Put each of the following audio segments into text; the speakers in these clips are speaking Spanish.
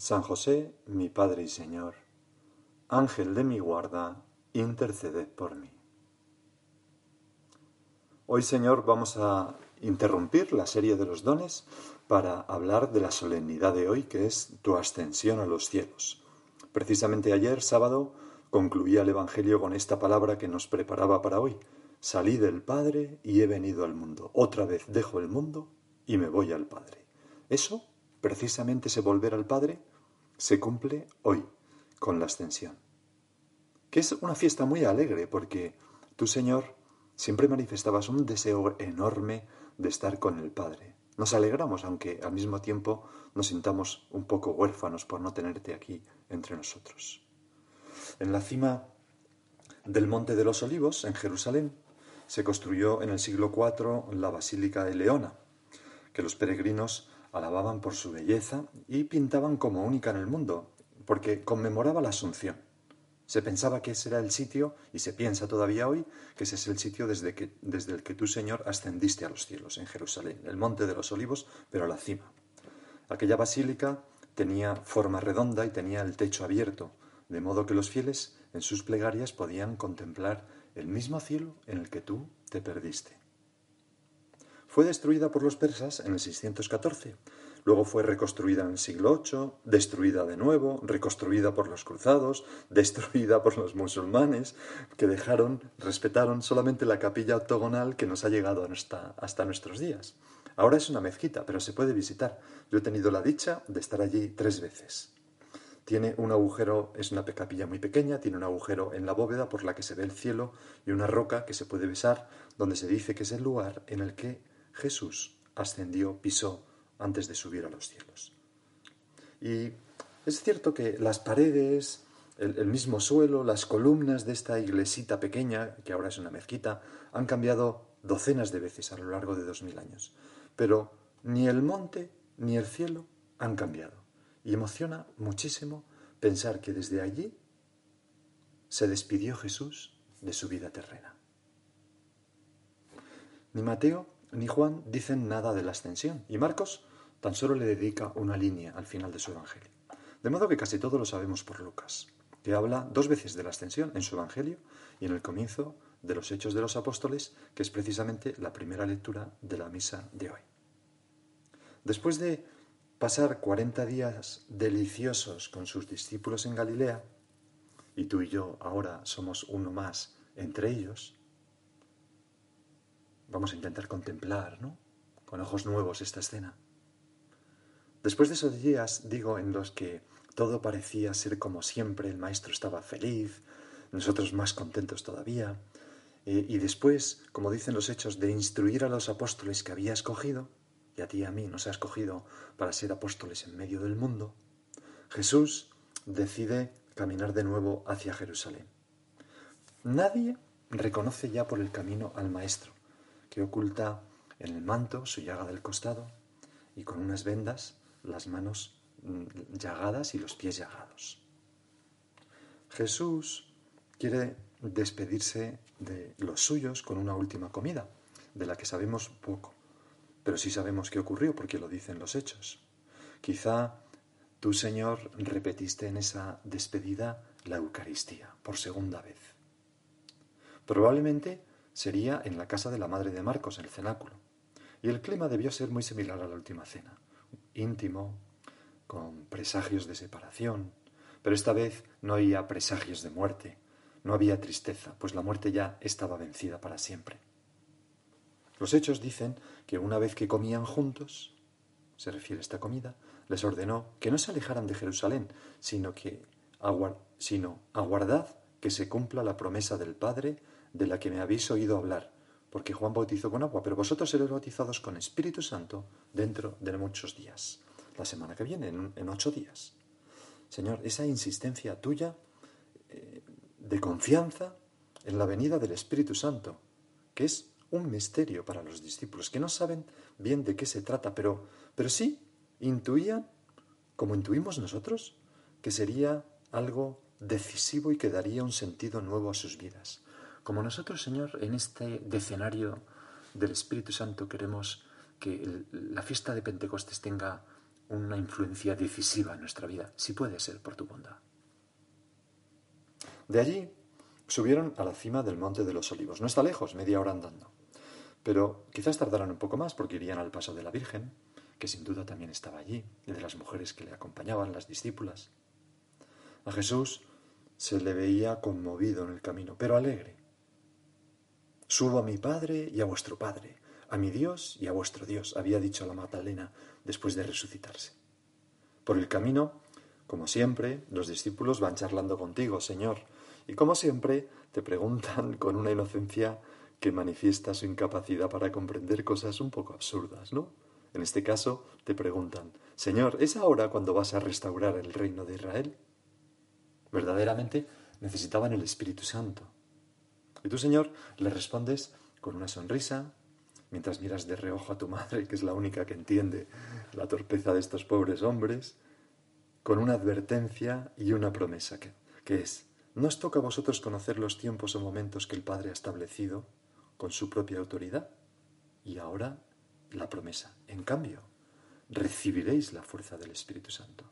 San José, mi Padre y Señor, Ángel de mi guarda, interceded por mí. Hoy, Señor, vamos a interrumpir la serie de los dones para hablar de la solemnidad de hoy, que es tu ascensión a los cielos. Precisamente ayer, sábado, concluía el Evangelio con esta palabra que nos preparaba para hoy. Salí del Padre y he venido al mundo. Otra vez dejo el mundo y me voy al Padre. Eso, precisamente ese volver al Padre, se cumple hoy con la ascensión. Que es una fiesta muy alegre porque tú, Señor, siempre manifestabas un deseo enorme de estar con el Padre. Nos alegramos, aunque al mismo tiempo nos sintamos un poco huérfanos por no tenerte aquí entre nosotros. En la cima del Monte de los Olivos, en Jerusalén, se construyó en el siglo IV la Basílica de Leona, que los peregrinos alababan por su belleza y pintaban como única en el mundo, porque conmemoraba la Asunción. Se pensaba que ese era el sitio, y se piensa todavía hoy, que ese es el sitio desde, que, desde el que tú, Señor, ascendiste a los cielos, en Jerusalén, el Monte de los Olivos, pero a la cima. Aquella basílica tenía forma redonda y tenía el techo abierto, de modo que los fieles en sus plegarias podían contemplar el mismo cielo en el que tú te perdiste. Fue destruida por los persas en el 614. Luego fue reconstruida en el siglo VIII, destruida de nuevo, reconstruida por los cruzados, destruida por los musulmanes, que dejaron, respetaron solamente la capilla octogonal que nos ha llegado hasta, hasta nuestros días. Ahora es una mezquita, pero se puede visitar. Yo he tenido la dicha de estar allí tres veces. Tiene un agujero, es una capilla muy pequeña, tiene un agujero en la bóveda por la que se ve el cielo y una roca que se puede besar, donde se dice que es el lugar en el que Jesús ascendió, pisó antes de subir a los cielos. Y es cierto que las paredes, el, mismo suelo, las columnas de esta iglesita pequeña, que ahora es una mezquita, han cambiado docenas de veces a lo largo de dos mil años. Pero ni el monte ni el cielo han cambiado. Y emociona muchísimo pensar que desde allí se despidió Jesús de su vida terrena. Ni Mateo ni Juan dicen nada de la ascensión y Marcos tan solo le dedica una línea al final de su Evangelio. De modo que casi todo lo sabemos por Lucas, que habla dos veces de la ascensión en su Evangelio y en el comienzo de los Hechos de los Apóstoles, que es precisamente la primera lectura de la misa de hoy. Después de pasar cuarenta días deliciosos con sus discípulos en Galilea, y tú y yo ahora somos uno más entre ellos, Vamos a intentar contemplar, ¿no? Con ojos nuevos esta escena. Después de esos días, digo, en los que todo parecía ser como siempre, el maestro estaba feliz, nosotros más contentos todavía, eh, y después, como dicen los hechos, de instruir a los apóstoles que había escogido, y a ti y a mí nos ha escogido para ser apóstoles en medio del mundo, Jesús decide caminar de nuevo hacia Jerusalén. Nadie reconoce ya por el camino al Maestro que oculta en el manto su llaga del costado y con unas vendas las manos mm, llagadas y los pies llagados. Jesús quiere despedirse de los suyos con una última comida, de la que sabemos poco, pero sí sabemos qué ocurrió porque lo dicen los hechos. Quizá tú, Señor, repetiste en esa despedida la Eucaristía por segunda vez. Probablemente sería en la casa de la madre de Marcos, en el cenáculo. Y el clima debió ser muy similar a la última cena, íntimo, con presagios de separación, pero esta vez no había presagios de muerte, no había tristeza, pues la muerte ya estaba vencida para siempre. Los hechos dicen que una vez que comían juntos, se refiere a esta comida, les ordenó que no se alejaran de Jerusalén, sino que sino aguardad que se cumpla la promesa del Padre de la que me habéis oído hablar, porque Juan bautizó con agua, pero vosotros seréis bautizados con Espíritu Santo dentro de muchos días. La semana que viene, en, ocho días. Señor, esa insistencia tuya eh, de confianza en la venida del Espíritu Santo, que es un misterio para los discípulos, que no saben bien de qué se trata, pero, pero sí intuían, como intuimos nosotros, que sería algo decisivo y que daría un sentido nuevo a sus vidas. Como nosotros, Señor, en este decenario del Espíritu Santo queremos que la fiesta de Pentecostés tenga una influencia decisiva en nuestra vida, si puede ser por tu bondad. De allí subieron a la cima del Monte de los Olivos. No está lejos, media hora andando. Pero quizás tardaran un poco más porque irían al paso de la Virgen, que sin duda también estaba allí, y de las mujeres que le acompañaban, las discípulas. A Jesús se le veía conmovido en el camino, pero alegre. Subo a mi Padre y a vuestro Padre, a mi Dios y a vuestro Dios, había dicho la Magdalena después de resucitarse. Por el camino, como siempre, los discípulos van charlando contigo, Señor, y como siempre te preguntan con una inocencia que manifiesta su incapacidad para comprender cosas un poco absurdas, ¿no? En este caso te preguntan, Señor, ¿es ahora cuando vas a restaurar el reino de Israel? Verdaderamente necesitaban el Espíritu Santo. Y tú, Señor, le respondes con una sonrisa, mientras miras de reojo a tu madre, que es la única que entiende la torpeza de estos pobres hombres, con una advertencia y una promesa, que, que es, ¿no os toca a vosotros conocer los tiempos o momentos que el Padre ha establecido con su propia autoridad? Y ahora la promesa. En cambio, recibiréis la fuerza del Espíritu Santo,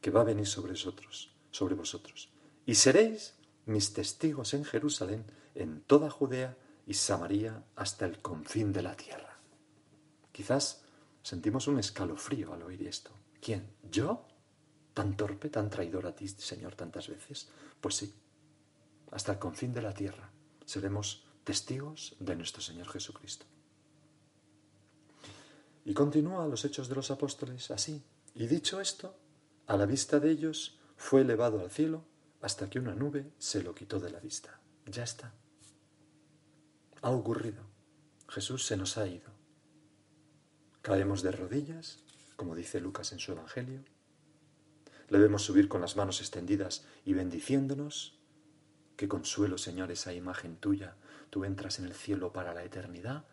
que va a venir sobre vosotros, sobre vosotros, y seréis mis testigos en Jerusalén, en toda Judea y Samaria hasta el confín de la tierra. Quizás sentimos un escalofrío al oír esto. ¿Quién? ¿Yo? ¿Tan torpe, tan traidor a ti, Señor, tantas veces? Pues sí, hasta el confín de la tierra seremos testigos de nuestro Señor Jesucristo. Y continúa los hechos de los apóstoles así. Y dicho esto, a la vista de ellos fue elevado al cielo hasta que una nube se lo quitó de la vista. Ya está. Ha ocurrido. Jesús se nos ha ido. Caemos de rodillas, como dice Lucas en su Evangelio. Le vemos subir con las manos extendidas y bendiciéndonos. Qué consuelo, Señor, esa imagen tuya. Tú entras en el cielo para la eternidad,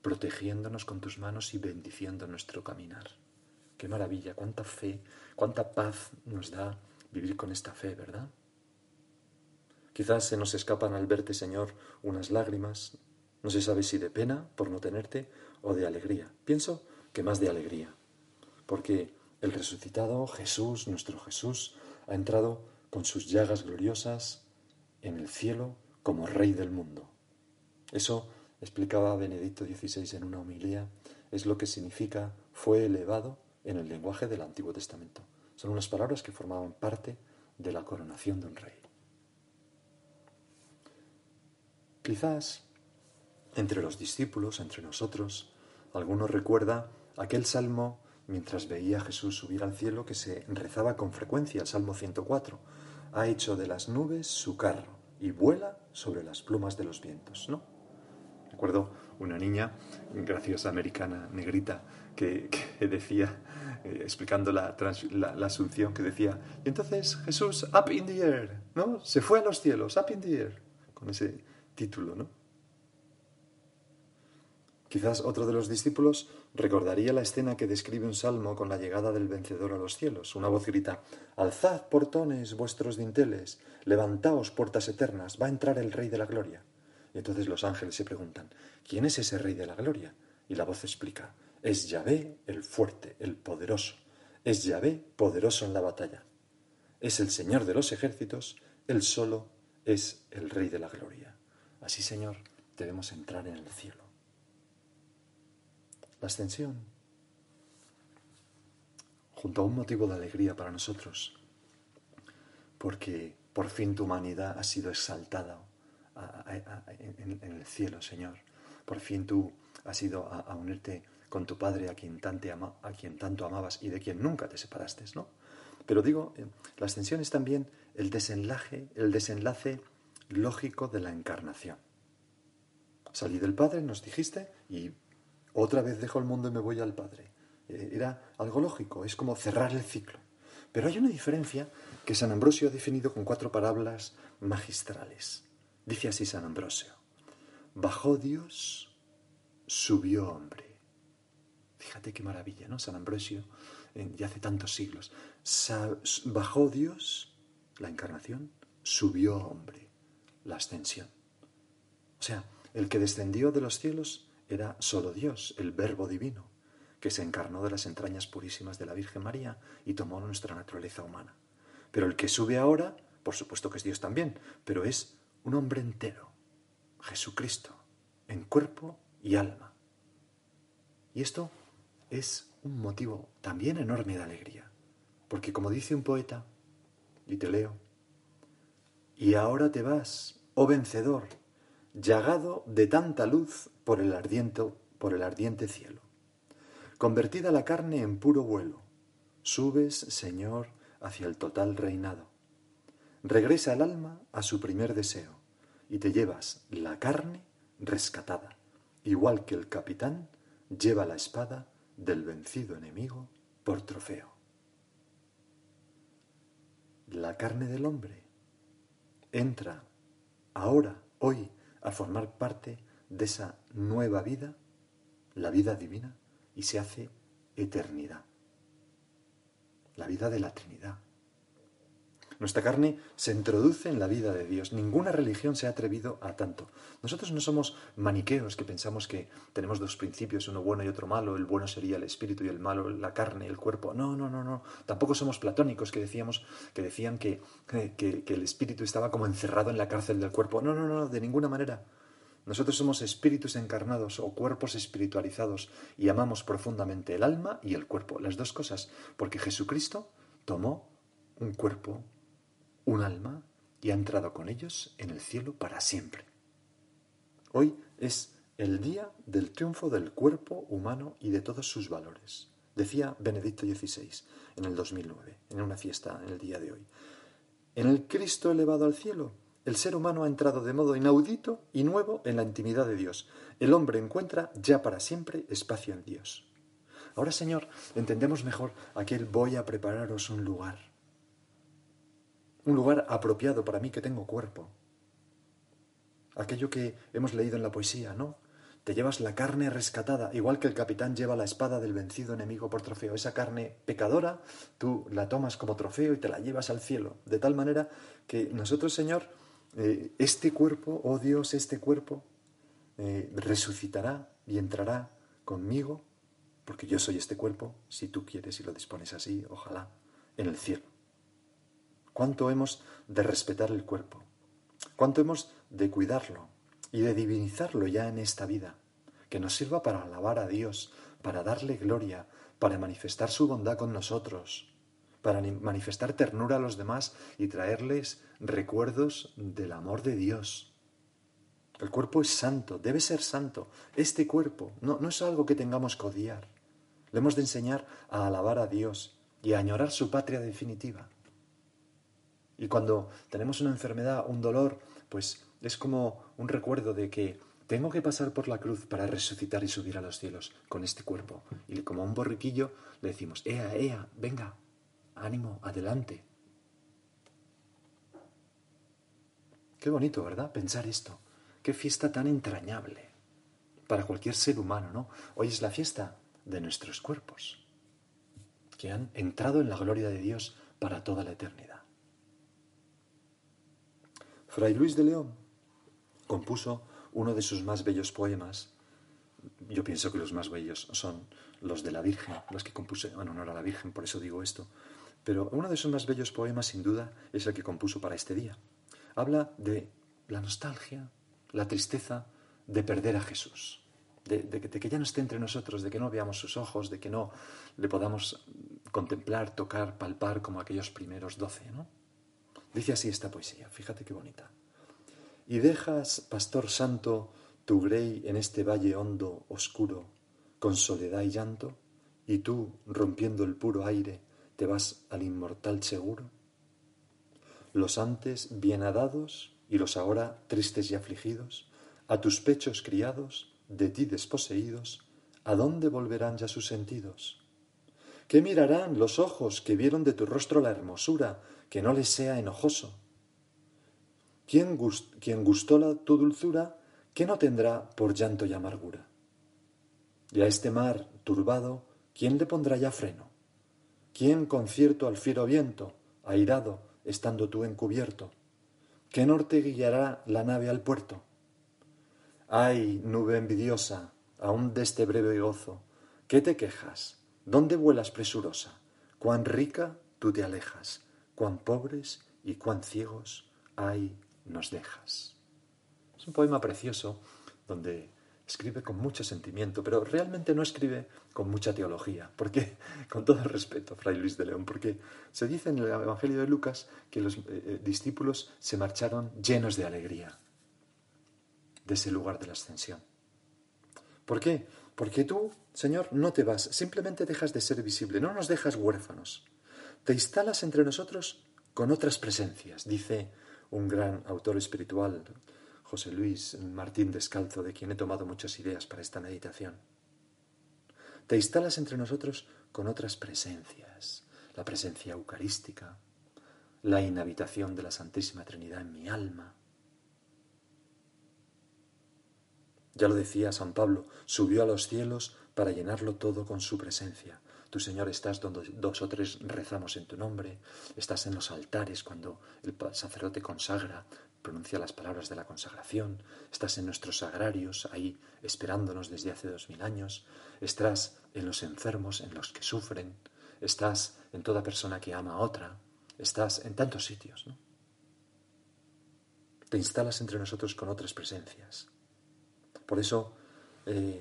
protegiéndonos con tus manos y bendiciendo nuestro caminar. Qué maravilla, cuánta fe, cuánta paz nos da vivir con esta fe, ¿verdad? Quizás se nos escapan al verte, Señor, unas lágrimas, no se sabe si de pena por no tenerte o de alegría. Pienso que más de alegría, porque el resucitado Jesús, nuestro Jesús, ha entrado con sus llagas gloriosas en el cielo como Rey del mundo. Eso, explicaba Benedicto XVI en una homilía, es lo que significa fue elevado en el lenguaje del Antiguo Testamento. Son unas palabras que formaban parte de la coronación de un rey. Quizás entre los discípulos, entre nosotros, alguno recuerda aquel salmo mientras veía a Jesús subir al cielo que se rezaba con frecuencia, el Salmo 104. Ha hecho de las nubes su carro y vuela sobre las plumas de los vientos, ¿no? Recuerdo una niña graciosa americana, negrita, que, decía, eh, explicando la, la, asunción, que decía, y entonces Jesús, up in the air, ¿no? Se fue a los cielos, up in the air, con ese título, ¿no? Quizás otro de los discípulos recordaría la escena que describe un salmo con la llegada del vencedor a los cielos. Una voz grita, Alzad portones vuestros dinteles, levantaos puertas eternas, va a entrar el Rey de la Gloria. Y entonces los ángeles se preguntan, ¿quién es ese Rey de la Gloria? Y la voz explica, es Yahvé el fuerte, el poderoso, es Yahvé poderoso en la batalla. Es el Señor de los ejércitos, él solo es el Rey de la Gloria. Así, Señor, debemos entrar en el cielo. La ascensión, junto a un motivo de alegría para nosotros, porque por fin tu humanidad ha sido exaltada en, el cielo, Señor. Por fin tú has ido a, unirte con tu Padre a quien, a quien tanto amabas y de quien nunca te separaste, ¿no? Pero digo, eh, la ascensión es también el desenlace, el desenlace lógico de la encarnación. Salí del Padre, nos dijiste, y otra vez dejo el mundo y me voy al Padre. Eh, era algo lógico, es como cerrar el ciclo. Pero hay una diferencia que San Ambrosio ha definido con cuatro parábolas magistrales. Dice así San Ambrosio, bajó Dios, subió hombre. Fíjate qué maravilla, ¿no? San Ambrosio, ya hace tantos siglos. bajó Dios, la encarnación, subió hombre, la ascensión. O sea, el que descendió de los cielos era solo Dios, el Verbo divino, que se encarnó de las entrañas purísimas de la Virgen María y tomó nuestra naturaleza humana. Pero el que sube ahora, por supuesto que es Dios también, pero es un hombre entero, Jesucristo, en cuerpo y alma. Y esto es un motivo también enorme de alegría, porque como dice un poeta, y te leo, y ahora te vas, oh vencedor, llagado de tanta luz por el ardiente, por el ardiente cielo. Convertida la carne en puro vuelo, subes, Señor, hacia el total reinado. Regresa el alma a su primer deseo y te llevas la carne rescatada, igual que el capitán lleva la espada del vencido enemigo por trofeo. La carne del hombre entra ahora, hoy, a formar parte de esa nueva vida, la vida divina, y se hace eternidad, la vida de la Trinidad. Nuestra carne se introduce en la vida de Dios. Ninguna religión se ha atrevido a tanto. Nosotros no somos maniqueos que pensamos que tenemos dos principios, uno bueno y otro malo. El bueno sería el espíritu y el malo la carne, el cuerpo. No, no, no, no. Tampoco somos platónicos que decíamos que decían que, que, que el espíritu estaba como encerrado en la cárcel del cuerpo. No, no, no, de ninguna manera. Nosotros somos espíritus encarnados o cuerpos espiritualizados y amamos profundamente el alma y el cuerpo, las dos cosas, porque Jesucristo tomó un cuerpo un alma y ha entrado con ellos en el cielo para siempre. Hoy es el día del triunfo del cuerpo humano y de todos sus valores, decía Benedicto XVI en el 2009, en una fiesta en el día de hoy. En el Cristo elevado al cielo, el ser humano ha entrado de modo inaudito y nuevo en la intimidad de Dios. El hombre encuentra ya para siempre espacio en Dios. Ahora, Señor, entendemos mejor aquel voy a prepararos un lugar un lugar apropiado para mí que tengo cuerpo. Aquello que hemos leído en la poesía, ¿no? Te llevas la carne rescatada, igual que el capitán lleva la espada del vencido enemigo por trofeo. Esa carne pecadora, tú la tomas como trofeo y te la llevas al cielo. De tal manera que nosotros, Señor, eh, este cuerpo, oh Dios, este cuerpo, eh, resucitará y entrará conmigo, porque yo soy este cuerpo, si tú quieres y lo dispones así, ojalá, en el cielo cuánto hemos de respetar el cuerpo, cuánto hemos de cuidarlo y de divinizarlo ya en esta vida, que nos sirva para alabar a Dios, para darle gloria, para manifestar su bondad con nosotros, para manifestar ternura a los demás y traerles recuerdos del amor de Dios. El cuerpo es santo, debe ser santo. Este cuerpo no, es algo que tengamos que odiar. Le hemos de enseñar a alabar a Dios y a añorar su patria definitiva. Y cuando tenemos una enfermedad, un dolor, pues es como un recuerdo de que tengo que pasar por la cruz para resucitar y subir a los cielos con este cuerpo. Y como un borriquillo le decimos, ea, ea, venga, ánimo, adelante. Qué bonito, ¿verdad? Pensar esto. Qué fiesta tan entrañable para cualquier ser humano, ¿no? Hoy es la fiesta de nuestros cuerpos, que han entrado en la gloria de Dios para toda la eternidad. Fray Luis de León compuso uno de sus más bellos poemas. Yo pienso que los más bellos son los de la Virgen, los que compuse en honor a la Virgen, por eso digo esto. Pero uno de sus más bellos poemas, sin duda, es el que compuso para este día. Habla de la nostalgia, la tristeza de perder a Jesús, de, que ya no esté entre nosotros, de que no veamos sus ojos, de que no le podamos contemplar, tocar, palpar como aquellos primeros doce, ¿no? Dice así esta poesía, fíjate qué bonita. Y dejas, pastor santo, tu grey en este valle hondo, oscuro, con soledad y llanto, y tú, rompiendo el puro aire, te vas al inmortal seguro. Los antes bienadados y los ahora tristes y afligidos, a tus pechos criados, de ti desposeídos, ¿a dónde volverán ya sus sentidos? ¿Qué mirarán los ojos que vieron de tu rostro la hermosura, que no les sea enojoso? ¿Quién, gustó la, tu dulzura, qué no tendrá por llanto y amargura? Y a este mar turbado, ¿quién le pondrá ya freno? ¿Quién con cierto al fiero viento, airado, estando tú encubierto? ¿Qué norte guiará la nave al puerto? Ay, nube envidiosa, aún de este breve gozo, ¿qué te quejas? ¿Dónde vuelas presurosa? Cuán rica tú te alejas, cuán pobres y cuán ciegos, ay, nos dejas. Es un poema precioso donde escribe con mucho sentimiento, pero realmente no escribe con mucha teología, porque, con todo respeto, Fray Luis de León, porque se dice en el Evangelio de Lucas que los eh, eh, discípulos se marcharon llenos de alegría de ese lugar de la ascensión. ¿Por qué? Porque tú, Señor, no te vas, simplemente dejas de ser visible, no nos dejas huérfanos. Te instalas entre nosotros con otras presencias, dice un gran autor espiritual, José Luis Martín Descalzo, de quien he tomado muchas ideas para esta meditación. Te instalas entre nosotros con otras presencias, la presencia eucarística, la inhabitación de la Santísima Trinidad en mi alma. Ya lo decía San Pablo, subió a los cielos para llenarlo todo con su presencia. Tu Señor estás donde dos o tres rezamos en tu nombre, estás en los altares cuando el sacerdote consagra, pronuncia las palabras de la consagración, estás en nuestros sagrarios, ahí esperándonos desde hace dos mil años, estás en los enfermos, en los que sufren, estás en toda persona que ama a otra, estás en tantos sitios. Te instalas entre nosotros con otras presencias. Por eso, eh,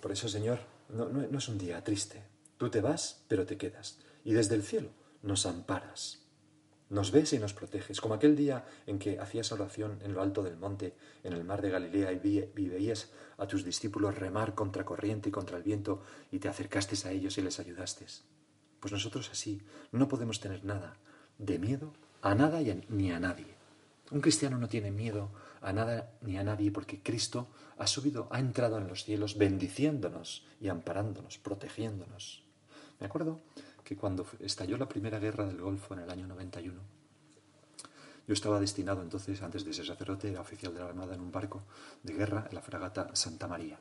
por eso, Señor, no, no es un día triste. Tú te vas, pero te quedas. Y desde el cielo nos amparas. Nos ves y nos proteges, como aquel día en que hacías oración en lo alto del monte, en el mar de Galilea, y, veías a tus discípulos remar contra corriente y contra el viento, y te acercaste a ellos y les ayudaste. Pues nosotros así no podemos tener nada de miedo a nada y ni a nadie. Un cristiano no tiene miedo a nada ni a nadie porque Cristo ha subido, ha entrado en los cielos bendiciéndonos y amparándonos, protegiéndonos. Me acuerdo que cuando estalló la primera guerra del Golfo en el año 91, yo estaba destinado entonces, antes de ser sacerdote, era oficial de la Armada en un barco de guerra en la fragata Santa María.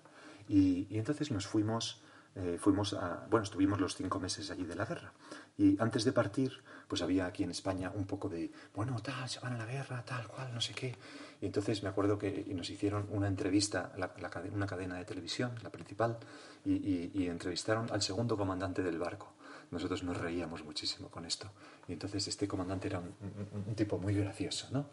Y, entonces nos fuimos, eh, fuimos a, bueno, estuvimos los cinco meses allí de la guerra. Y antes de partir, pues había aquí en España un poco de, bueno, tal, se van a la guerra, tal cual, no sé qué. Y entonces me acuerdo que nos hicieron una entrevista, la, una cadena de televisión, la principal, y entrevistaron al segundo comandante del barco nosotros nos reíamos muchísimo con esto. Y entonces este comandante era un, tipo muy gracioso, ¿no?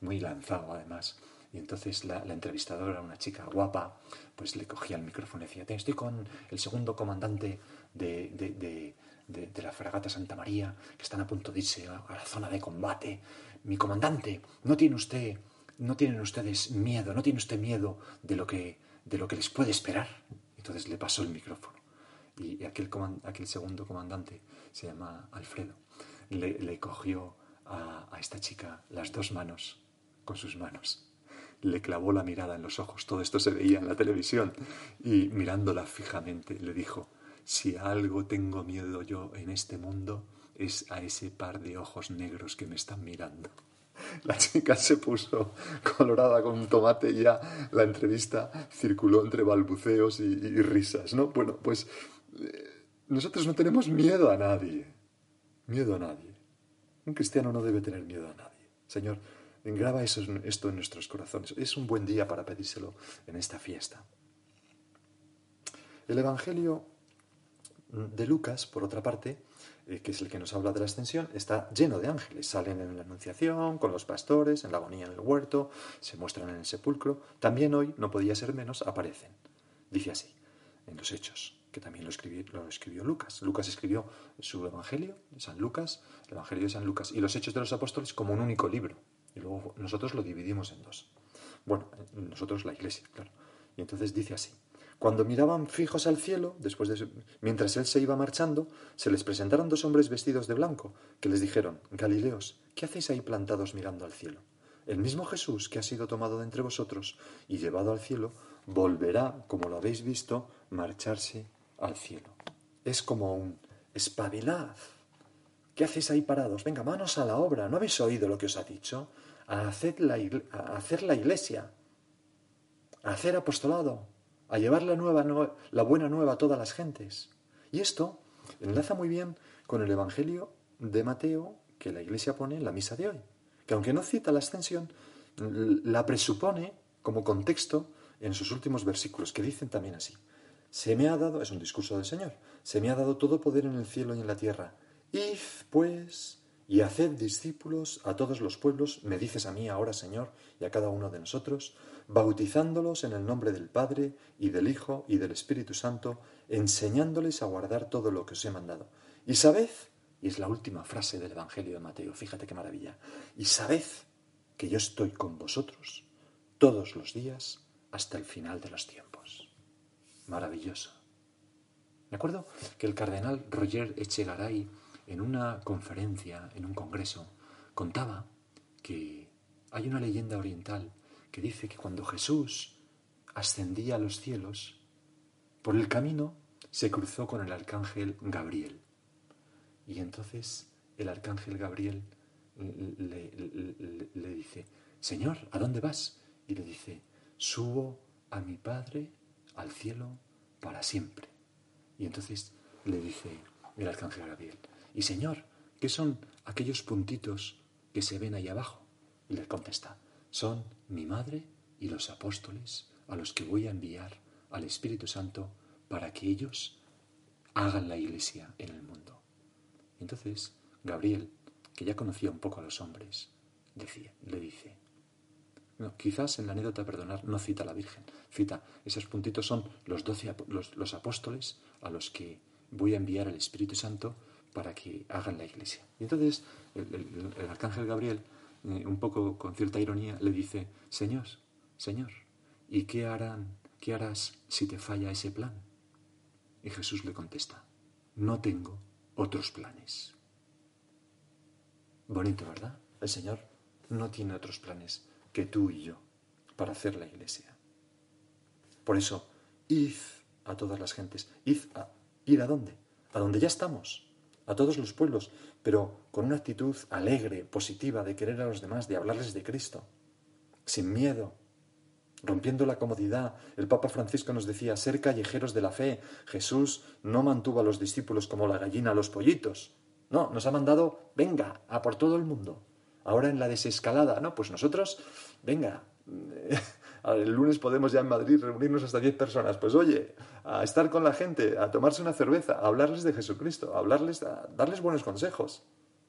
Muy lanzado además. Y entonces la, entrevistadora, una chica guapa, pues le cogía el micrófono y decía, estoy con el segundo comandante de, de, de, la fragata Santa María, que están a punto de irse a, la zona de combate. Mi comandante, ¿no tiene usted, no tienen ustedes miedo, no tiene usted miedo de lo que, de lo que les puede esperar? Entonces le pasó el micrófono y aquel, aquel segundo comandante, se llama Alfredo, le, cogió a, esta chica las dos manos con sus manos le clavó la mirada en los ojos, todo esto se veía en la televisión, y mirándola fijamente le dijo, si algo tengo miedo yo en este mundo, es a ese par de ojos negros que me están mirando. La chica se puso colorada con un tomate y ya la entrevista circuló entre balbuceos y, y risas, ¿no? Bueno, pues nosotros no tenemos miedo a nadie. Miedo a nadie. Un cristiano no debe tener miedo a nadie. Señor, engraba eso, esto en nuestros corazones. Es un buen día para pedírselo en esta fiesta. El Evangelio de Lucas, por otra parte, eh, que es el que nos habla de la ascensión, está lleno de ángeles. Salen en la Anunciación, con los pastores, en la agonía en el huerto, se muestran en el sepulcro. También hoy, no podía ser menos, aparecen. Dice así, en los Hechos que también lo escribió, lo escribió Lucas. Lucas escribió su Evangelio, San Lucas, el Evangelio de San Lucas y los Hechos de los Apóstoles como un único libro. Y luego nosotros lo dividimos en dos. Bueno, nosotros la Iglesia, claro. Y entonces dice así. Cuando miraban fijos al cielo, después de, mientras él se iba marchando, se les presentaron dos hombres vestidos de blanco, que les dijeron, Galileos, ¿qué hacéis ahí plantados mirando al cielo? El mismo Jesús que ha sido tomado de entre vosotros y llevado al cielo, volverá, como lo habéis visto, marcharse al cielo. Es como un espabilad. ¿Qué hacéis ahí parados? Venga, manos a la obra. ¿No habéis oído lo que os ha dicho? A hacer la, iglesia, a hacer apostolado, a llevar la, nueva, la buena nueva a todas las gentes. Y esto enlaza muy bien con el Evangelio de Mateo que la iglesia pone en la misa de hoy, que aunque no cita la ascensión, la presupone como contexto en sus últimos versículos, que dicen también así. Se me ha dado, es un discurso del Señor, se me ha dado todo poder en el cielo y en la tierra. Id, pues, y haced discípulos a todos los pueblos, me dices a mí ahora, Señor, y a cada uno de nosotros, bautizándolos en el nombre del Padre y del Hijo y del Espíritu Santo, enseñándoles a guardar todo lo que os he mandado. Y sabed, y es la última frase del Evangelio de Mateo, fíjate qué maravilla, y sabed que yo estoy con vosotros todos los días hasta el final de los tiempos. Maravilloso. Me acuerdo que el cardenal Roger Echegaray, en una conferencia, en un congreso, contaba que hay una leyenda oriental que dice que cuando Jesús ascendía a los cielos, por el camino se cruzó con el arcángel Gabriel. Y entonces el arcángel Gabriel le, le dice, Señor, ¿a dónde vas? Y le dice, subo a mi Padre al cielo para siempre. Y entonces le dice el arcángel Gabriel, y Señor, ¿qué son aquellos puntitos que se ven ahí abajo? Y le contesta, son mi madre y los apóstoles a los que voy a enviar al Espíritu Santo para que ellos hagan la iglesia en el mundo. entonces Gabriel, que ya conocía un poco a los hombres, decía, le dice, quizás en la anécdota, perdonar, no cita a la Virgen, cita, esos puntitos son los doce los, apóstoles a los que voy a enviar al Espíritu Santo para que hagan la iglesia. Y entonces el, arcángel Gabriel, eh, un poco con cierta ironía, le dice, Señor, Señor, ¿y qué harán, qué harás si te falla ese plan? Y Jesús le contesta, no tengo otros planes. Bonito, ¿verdad? El Señor no tiene otros planes que tú y yo para hacer la iglesia. Por eso, id a todas las gentes. Id a, ¿Ir a dónde? A donde ya estamos, a todos los pueblos, pero con una actitud alegre, positiva, de querer a los demás, de hablarles de Cristo, sin miedo, rompiendo la comodidad. El Papa Francisco nos decía, ser callejeros de la fe. Jesús no mantuvo a los discípulos como la gallina a los pollitos. No, nos ha mandado, venga, a por todo el mundo. Ahora en la desescalada, no, pues nosotros venga, el lunes podemos ya en Madrid reunirnos hasta 10 personas. Pues oye, a estar con la gente, a tomarse una cerveza, a hablarles de Jesucristo, a hablarles, a darles buenos consejos,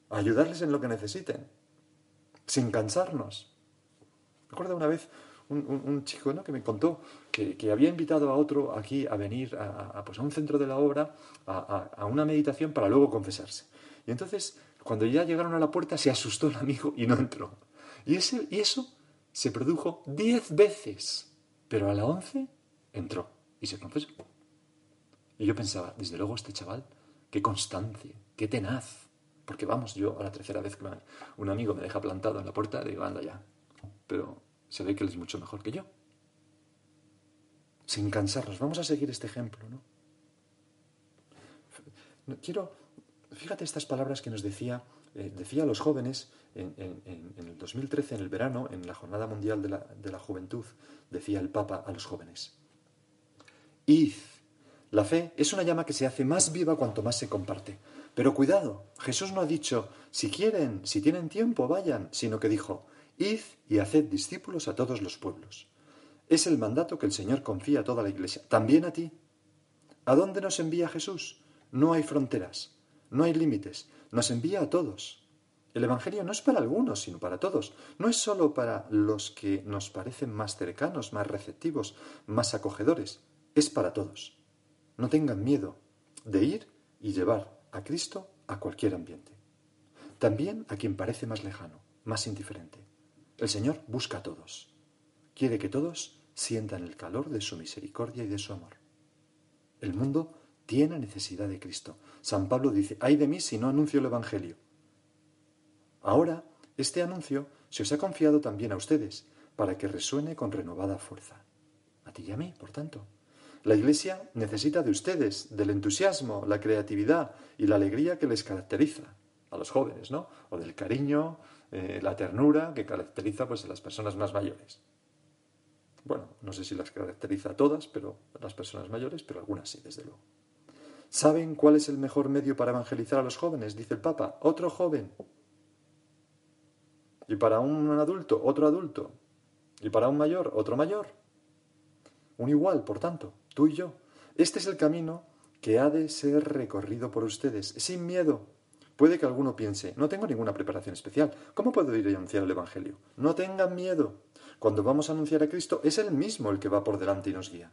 a ayudarles en lo que necesiten, sin cansarnos. Recuerdo una vez un, chico ¿no? que me contó que, había invitado a otro aquí a venir a, pues a un centro de la obra, a, a una meditación para luego confesarse. Y entonces, cuando ya llegaron a la puerta, se asustó el amigo y no entró. Y, ese, y eso se produjo diez veces, pero a la once entró y se confesó. Y yo pensaba, desde luego este chaval, qué constancia, qué tenaz. Porque vamos, yo a la tercera vez que un amigo me deja plantado en la puerta, digo, anda ya. Pero se ve que él es mucho mejor que yo. Sin cansarnos, vamos a seguir este ejemplo, ¿no? Quiero, fíjate estas palabras que nos decía, eh, decía a los jóvenes en, el 2013, en el verano, en la Jornada Mundial de la, de la Juventud, decía el Papa a los jóvenes, Id, la fe es una llama que se hace más viva cuanto más se comparte. Pero cuidado, Jesús no ha dicho, si quieren, si tienen tiempo, vayan, sino que dijo, Id y haced discípulos a todos los pueblos. Es el mandato que el Señor confía a toda la Iglesia, también a ti. ¿A dónde nos envía Jesús? No hay fronteras, no hay límites, nos envía a todos. El Evangelio no es para algunos, sino para todos. No es sólo para los que nos parecen más cercanos, más receptivos, más acogedores. Es para todos. No tengan miedo de ir y llevar a Cristo a cualquier ambiente. También a quien parece más lejano, más indiferente. El Señor busca a todos. Quiere que todos sientan el calor de su misericordia y de su amor. El mundo tiene necesidad de Cristo. San Pablo dice, ay de mí si no anuncio el Evangelio. Ahora, este anuncio se os ha confiado también a ustedes, para que resuene con renovada fuerza. A ti y a mí, por tanto. La Iglesia necesita de ustedes, del entusiasmo, la creatividad y la alegría que les caracteriza a los jóvenes, ¿no? O del cariño, eh, la ternura que caracteriza pues, a las personas más mayores. Bueno, no sé si las caracteriza a todas, pero a las personas mayores, pero algunas sí, desde luego. ¿Saben cuál es el mejor medio para evangelizar a los jóvenes? Dice el Papa. Otro joven. Y para un adulto, otro adulto. Y para un mayor, otro mayor. Un igual, por tanto, tú y yo. Este es el camino que ha de ser recorrido por ustedes, sin miedo. Puede que alguno piense, no tengo ninguna preparación especial, ¿cómo puedo ir a anunciar el Evangelio? No tengan miedo. Cuando vamos a anunciar a Cristo, es Él mismo el que va por delante y nos guía.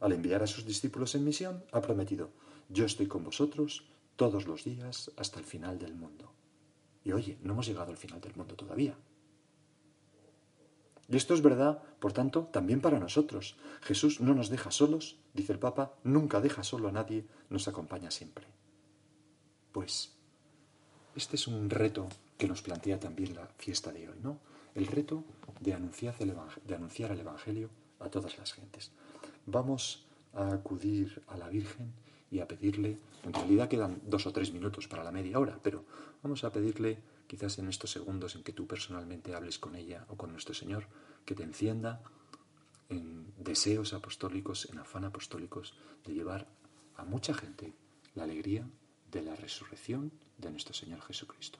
Al enviar a sus discípulos en misión, ha prometido, yo estoy con vosotros todos los días hasta el final del mundo. Y oye, no hemos llegado al final del mundo todavía. Y esto es verdad, por tanto, también para nosotros. Jesús no nos deja solos, dice el Papa, nunca deja solo a nadie, nos acompaña siempre. Pues, este es un reto que nos plantea también la fiesta de hoy, ¿no? El reto de anunciar el, de anunciar el Evangelio a todas las gentes. Vamos a acudir a la Virgen y a pedirle, en realidad quedan dos o tres minutos para la media hora, pero vamos a pedirle quizás en estos segundos en que tú personalmente hables con ella o con nuestro Señor, que te encienda en deseos apostólicos, en afán apostólicos, de llevar a mucha gente la alegría de la resurrección de nuestro Señor Jesucristo.